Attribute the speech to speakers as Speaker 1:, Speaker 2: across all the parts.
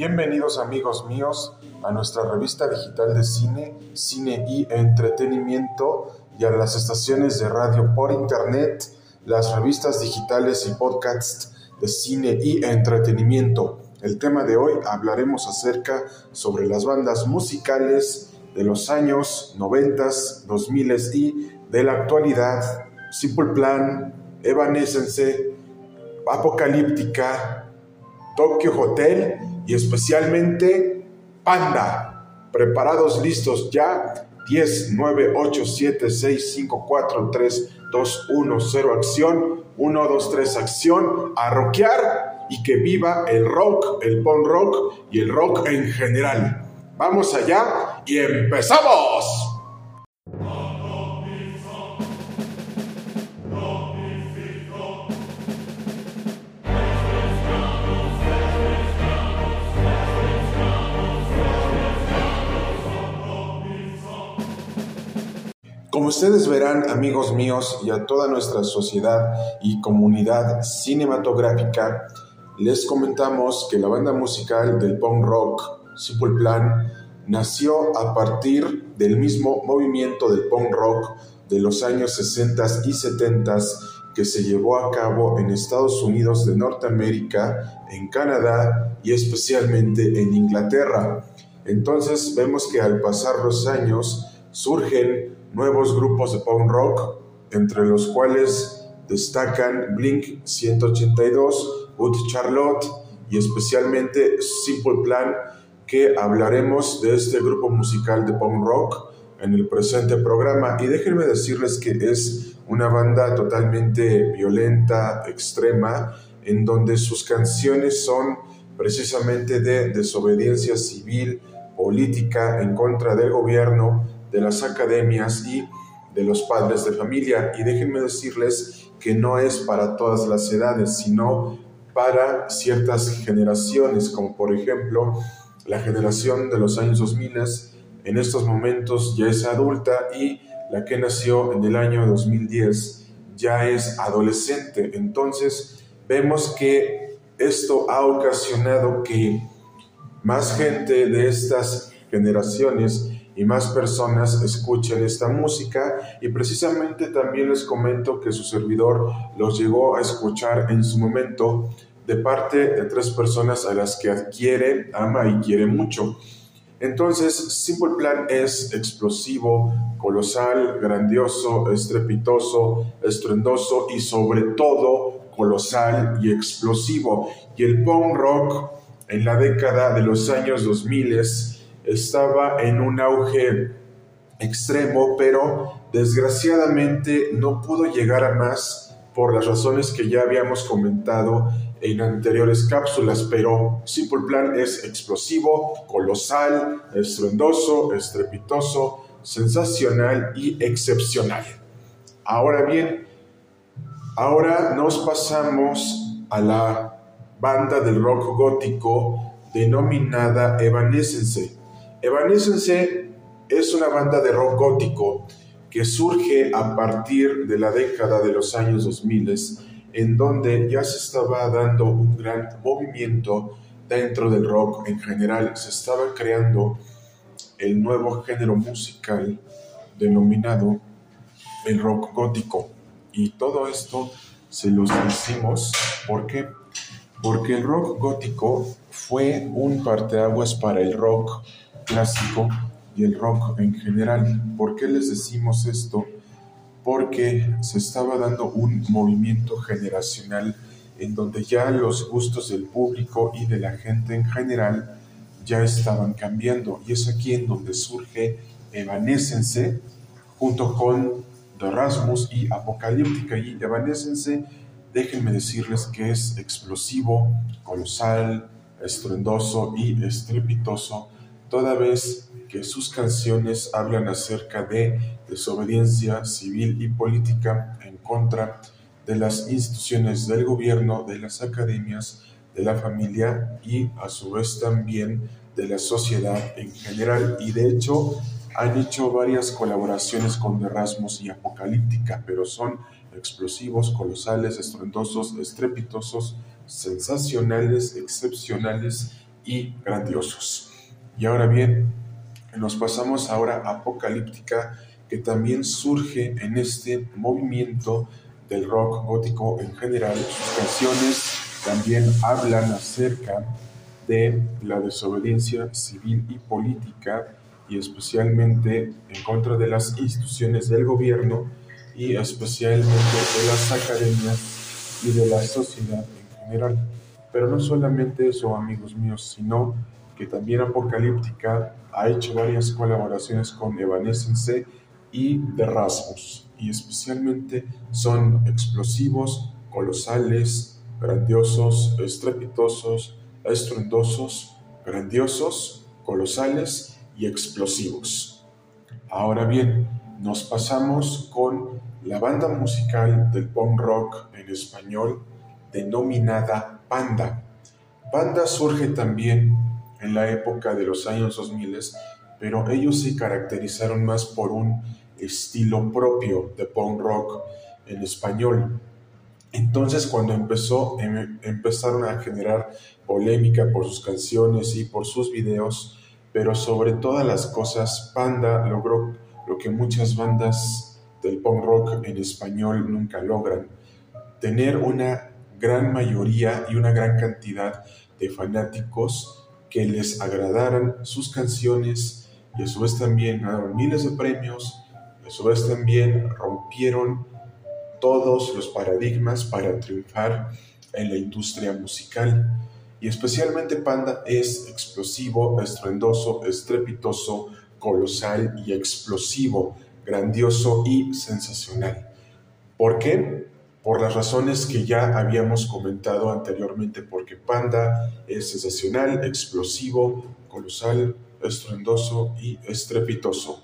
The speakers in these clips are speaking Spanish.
Speaker 1: Bienvenidos amigos míos a nuestra revista digital de cine, cine y entretenimiento y a las estaciones de radio por internet, las revistas digitales y podcasts de cine y entretenimiento. El tema de hoy hablaremos acerca sobre las bandas musicales de los años 90, 2000 y de la actualidad, Simple Plan, Evanescence, Apocalíptica, Tokyo Hotel y especialmente Panda. Preparados, listos ya. 10, 9, 8, 7, 6, 5, 4, 3, 2, 1, 0, acción. 1, 2, 3, acción. A rockear y que viva el rock, el punk rock y el rock en general. Vamos allá y empezamos. Como ustedes verán, amigos míos, y a toda nuestra sociedad y comunidad cinematográfica, les comentamos que la banda musical del punk rock Simple Plan nació a partir del mismo movimiento del punk rock de los años 60 y 70 que se llevó a cabo en Estados Unidos de Norteamérica, en Canadá y especialmente en Inglaterra. Entonces vemos que al pasar los años surgen nuevos grupos de punk rock, entre los cuales destacan Blink 182, Wood Charlotte y especialmente Simple Plan, que hablaremos de este grupo musical de punk rock en el presente programa. Y déjenme decirles que es una banda totalmente violenta, extrema, en donde sus canciones son precisamente de desobediencia civil, política en contra del gobierno, de las academias y de los padres de familia. Y déjenme decirles que no es para todas las edades, sino para ciertas generaciones, como por ejemplo la generación de los años 2000 en estos momentos ya es adulta y la que nació en el año 2010 ya es adolescente. Entonces vemos que esto ha ocasionado que más gente de estas generaciones y más personas escuchen esta música y precisamente también les comento que su servidor los llegó a escuchar en su momento de parte de tres personas a las que adquiere, ama y quiere mucho. Entonces, Simple Plan es explosivo, colosal, grandioso, estrepitoso, estruendoso y sobre todo colosal y explosivo. Y el punk rock en la década de los años 2000 estaba en un auge extremo, pero desgraciadamente no pudo llegar a más por las razones que ya habíamos comentado en anteriores cápsulas, pero Simple Plan es explosivo, colosal, estruendoso, estrepitoso, sensacional y excepcional. Ahora bien, ahora nos pasamos a la banda del rock gótico denominada Evanescence. Evanescence es una banda de rock gótico que surge a partir de la década de los años 2000, en donde ya se estaba dando un gran movimiento dentro del rock en general. Se estaba creando el nuevo género musical denominado el rock gótico. Y todo esto se los decimos porque porque el rock gótico fue un parteaguas para el rock clásico y el rock en general. ¿Por qué les decimos esto? Porque se estaba dando un movimiento generacional en donde ya los gustos del público y de la gente en general ya estaban cambiando. Y es aquí en donde surge Evanescence junto con The Rasmus y Apocalíptica. Y Evanescence, déjenme decirles que es explosivo, colosal, estruendoso y estrepitoso toda vez que sus canciones hablan acerca de desobediencia civil y política en contra de las instituciones del gobierno, de las academias, de la familia y a su vez también de la sociedad en general. Y de hecho han hecho varias colaboraciones con Erasmus y Apocalíptica, pero son explosivos, colosales, estruendosos, estrepitosos, sensacionales, excepcionales y grandiosos. Y ahora bien, nos pasamos ahora Apocalíptica, que también surge en este movimiento del rock gótico en general. Sus canciones también hablan acerca de la desobediencia civil y política y especialmente en contra de las instituciones del gobierno y especialmente de las academias y de la sociedad en general. Pero no solamente eso, amigos míos, sino que también Apocalíptica ha hecho varias colaboraciones con Evanescence y The Rasmus, y especialmente son explosivos, colosales, grandiosos, estrepitosos, estruendosos, grandiosos, colosales y explosivos. Ahora bien, nos pasamos con la banda musical del punk rock en español denominada Panda. Panda surge también en la época de los años 2000, pero ellos se caracterizaron más por un estilo propio de punk rock en español. Entonces cuando empezó, em, empezaron a generar polémica por sus canciones y por sus videos, pero sobre todas las cosas, Panda logró lo que muchas bandas del punk rock en español nunca logran, tener una gran mayoría y una gran cantidad de fanáticos que les agradaran sus canciones y a su vez también ganaron miles de premios y a su vez también rompieron todos los paradigmas para triunfar en la industria musical. Y especialmente Panda es explosivo, estruendoso, estrepitoso, colosal y explosivo, grandioso y sensacional. ¿Por qué? Por las razones que ya habíamos comentado anteriormente, porque Panda es sensacional, explosivo, colosal, estruendoso y estrepitoso.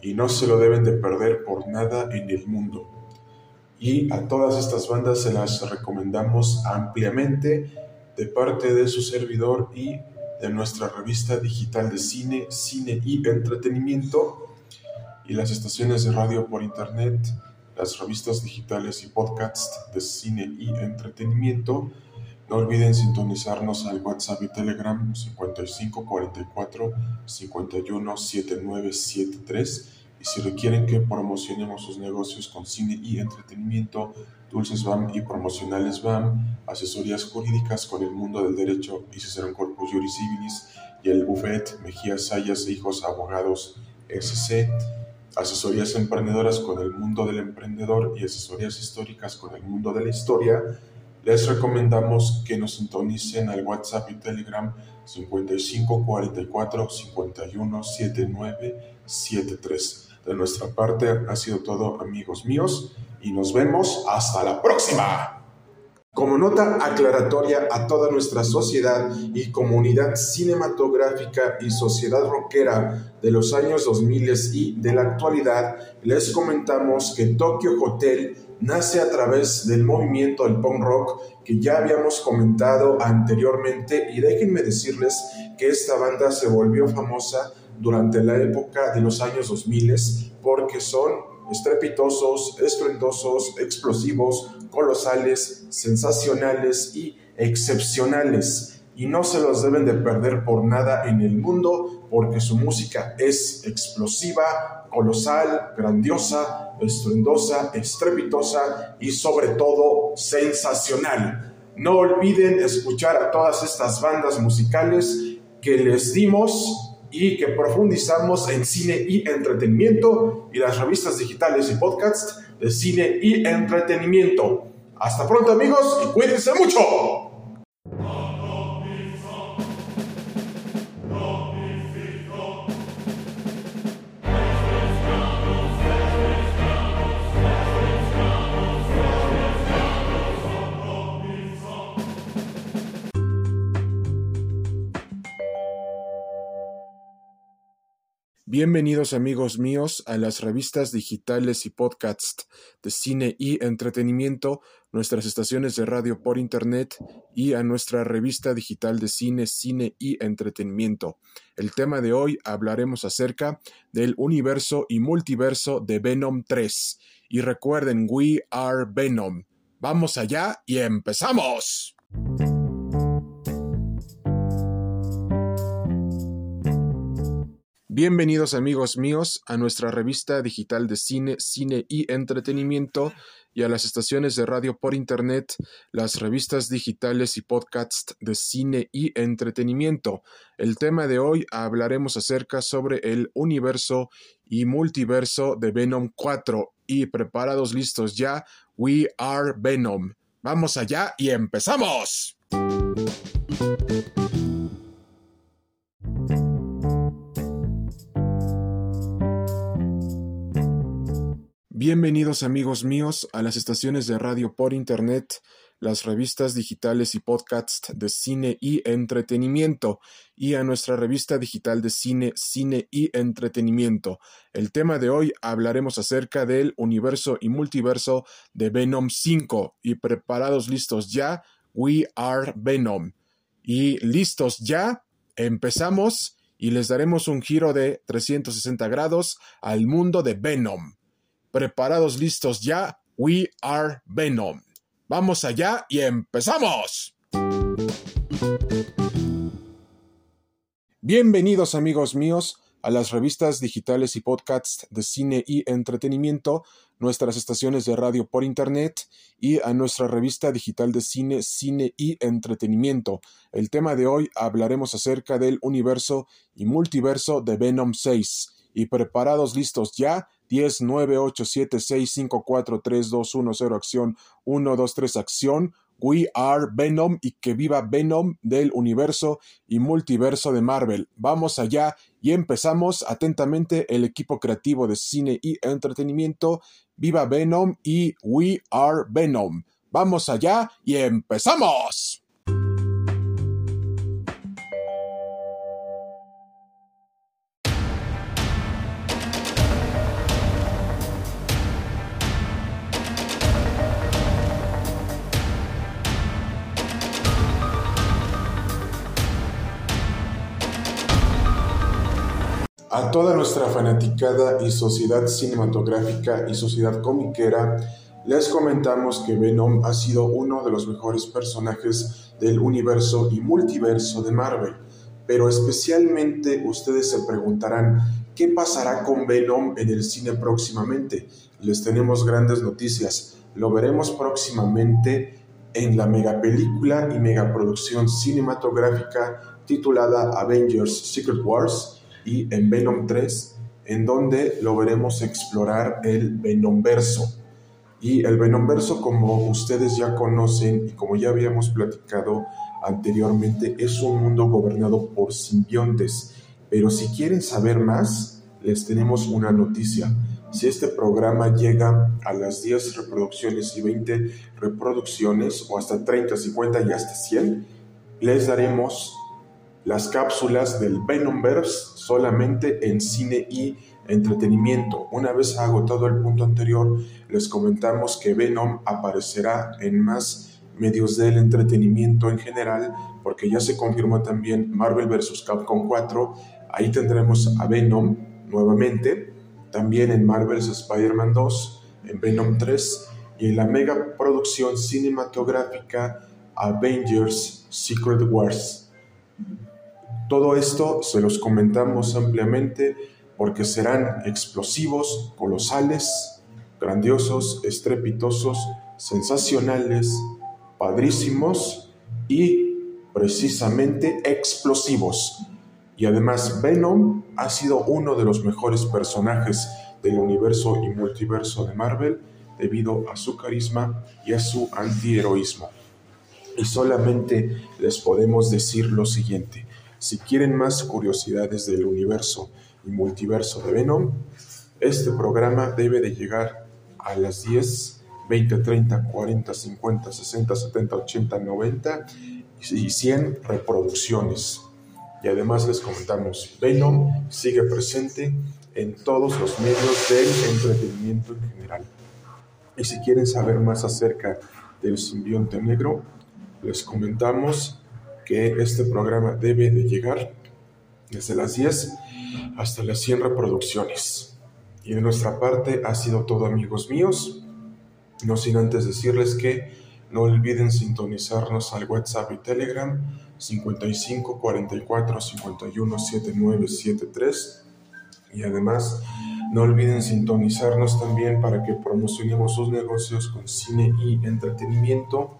Speaker 1: Y no se lo deben de perder por nada en el mundo. Y a todas estas bandas se las recomendamos ampliamente de parte de su servidor y de nuestra revista digital de cine, cine y entretenimiento y las estaciones de radio por internet, las revistas digitales y podcasts de cine y entretenimiento. No olviden sintonizarnos al WhatsApp y Telegram 5544 517973 y si requieren que promocionemos sus negocios con cine y entretenimiento, Dulces BAM y Promocionales BAM, asesorías jurídicas con el mundo del derecho y Cicerón Corpus Juris Civilis y el Buffet Mejía Sayas e Hijos Abogados SC, asesorías emprendedoras con el mundo del emprendedor y asesorías históricas con el mundo de la historia, les recomendamos que nos sintonicen al WhatsApp y Telegram 5544 51 79 73. De nuestra parte ha sido todo amigos míos y nos vemos hasta la próxima. Como nota aclaratoria a toda nuestra sociedad y comunidad cinematográfica y sociedad rockera de los años 2000 y de la actualidad, les comentamos que Tokyo Hotel nace a través del movimiento del punk rock que ya habíamos comentado anteriormente. Y déjenme decirles que esta banda se volvió famosa durante la época de los años 2000 porque son estrepitosos, estruendosos, explosivos, colosales, sensacionales y excepcionales. Y no se los deben de perder por nada en el mundo porque su música es explosiva, colosal, grandiosa, estruendosa, estrepitosa y sobre todo sensacional. No olviden escuchar a todas estas bandas musicales que les dimos y que profundizamos en cine y entretenimiento y las revistas digitales y podcasts de cine y entretenimiento. Hasta pronto amigos y cuídense mucho. Bienvenidos amigos míos a las revistas digitales y podcasts de cine y entretenimiento, nuestras estaciones de radio por internet y a nuestra revista digital de cine, cine y entretenimiento. El tema de hoy hablaremos acerca del universo y multiverso de Venom 3. Y recuerden, we are Venom. Vamos allá y empezamos. Bienvenidos amigos míos a nuestra revista digital de cine, cine y entretenimiento y a las estaciones de radio por internet, las revistas digitales y podcasts de cine y entretenimiento. El tema de hoy hablaremos acerca sobre el universo y multiverso de Venom 4 y preparados listos ya, We Are Venom. Vamos allá y empezamos. Bienvenidos amigos míos a las estaciones de radio por internet, las revistas digitales y podcasts de cine y entretenimiento y a nuestra revista digital de cine, cine y entretenimiento. El tema de hoy hablaremos acerca del universo y multiverso de Venom 5 y preparados listos ya, We Are Venom. Y listos ya, empezamos y les daremos un giro de 360 grados al mundo de Venom preparados, listos ya. We are Venom. Vamos allá y empezamos. Bienvenidos amigos míos a las revistas digitales y podcasts de cine y entretenimiento, nuestras estaciones de radio por internet y a nuestra revista digital de cine, cine y entretenimiento. El tema de hoy hablaremos acerca del universo y multiverso de Venom 6. Y preparados listos ya, 10, 9, 8, 7, 6, 5, 4, 3, 2, 1, 0, acción, 1, 2, 3, acción. We are Venom y que viva Venom del universo y multiverso de Marvel. Vamos allá y empezamos atentamente el equipo creativo de cine y entretenimiento. Viva Venom y We are Venom. Vamos allá y empezamos. A toda nuestra fanaticada y sociedad cinematográfica y sociedad comiquera, les comentamos que Venom ha sido uno de los mejores personajes del universo y multiverso de Marvel. Pero especialmente ustedes se preguntarán, ¿qué pasará con Venom en el cine próximamente? Les tenemos grandes noticias. Lo veremos próximamente en la megapelícula y megaproducción cinematográfica titulada Avengers Secret Wars y en Venom 3, en donde lo veremos explorar el Venomverso. Y el Venomverso, como ustedes ya conocen y como ya habíamos platicado anteriormente, es un mundo gobernado por simbiontes. Pero si quieren saber más, les tenemos una noticia. Si este programa llega a las 10 reproducciones y 20 reproducciones, o hasta 30, 50 y hasta 100, les daremos las cápsulas del Venomverse solamente en cine y entretenimiento. Una vez agotado el punto anterior, les comentamos que Venom aparecerá en más medios del entretenimiento en general, porque ya se confirmó también Marvel vs. Capcom 4, ahí tendremos a Venom nuevamente, también en Marvel's Spider-Man 2, en Venom 3 y en la mega producción cinematográfica Avengers Secret Wars. Todo esto se los comentamos ampliamente porque serán explosivos, colosales, grandiosos, estrepitosos, sensacionales, padrísimos y precisamente explosivos. Y además Venom ha sido uno de los mejores personajes del universo y multiverso de Marvel debido a su carisma y a su antiheroísmo. Y solamente les podemos decir lo siguiente. Si quieren más curiosidades del universo y multiverso de Venom, este programa debe de llegar a las 10, 20, 30, 40, 50, 60, 70, 80, 90 y 100 reproducciones. Y además les comentamos, Venom sigue presente en todos los medios del entretenimiento en general. Y si quieren saber más acerca del simbionte negro, les comentamos que este programa debe de llegar desde las 10 hasta las 100 reproducciones. Y de nuestra parte ha sido todo amigos míos, no sin antes decirles que no olviden sintonizarnos al WhatsApp y Telegram 55 44 51 79 73 Y además, no olviden sintonizarnos también para que promocionemos sus negocios con cine y entretenimiento,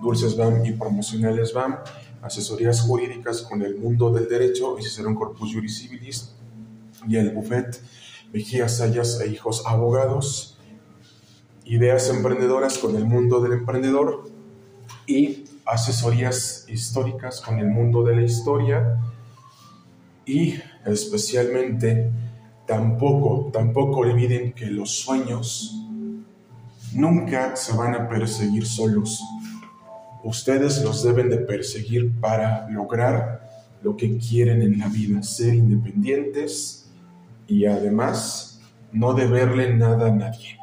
Speaker 1: Dulces BAM y Promocionales BAM, asesorías jurídicas con el mundo del derecho y Cicerón Corpus Juris Civilis y el Buffet Mejía Sayas e Hijos Abogados, ideas emprendedoras con el mundo del emprendedor y asesorías históricas con el mundo de la historia y especialmente tampoco, tampoco olviden que los sueños nunca se van a perseguir solos. Ustedes los deben de perseguir para lograr lo que quieren en la vida, ser independientes y además no deberle nada a nadie.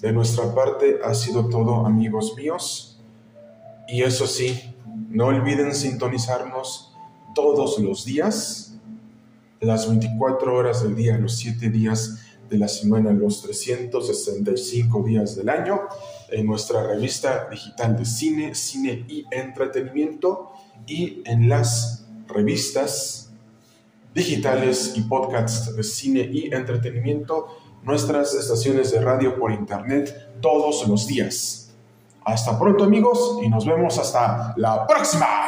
Speaker 1: De nuestra parte ha sido todo amigos míos y eso sí, no olviden sintonizarnos todos los días, las 24 horas del día, los 7 días de la semana, los 365 días del año, en nuestra revista digital de cine, cine y entretenimiento y en las revistas digitales y podcasts de cine y entretenimiento, nuestras estaciones de radio por internet todos los días. Hasta pronto amigos y nos vemos hasta la próxima.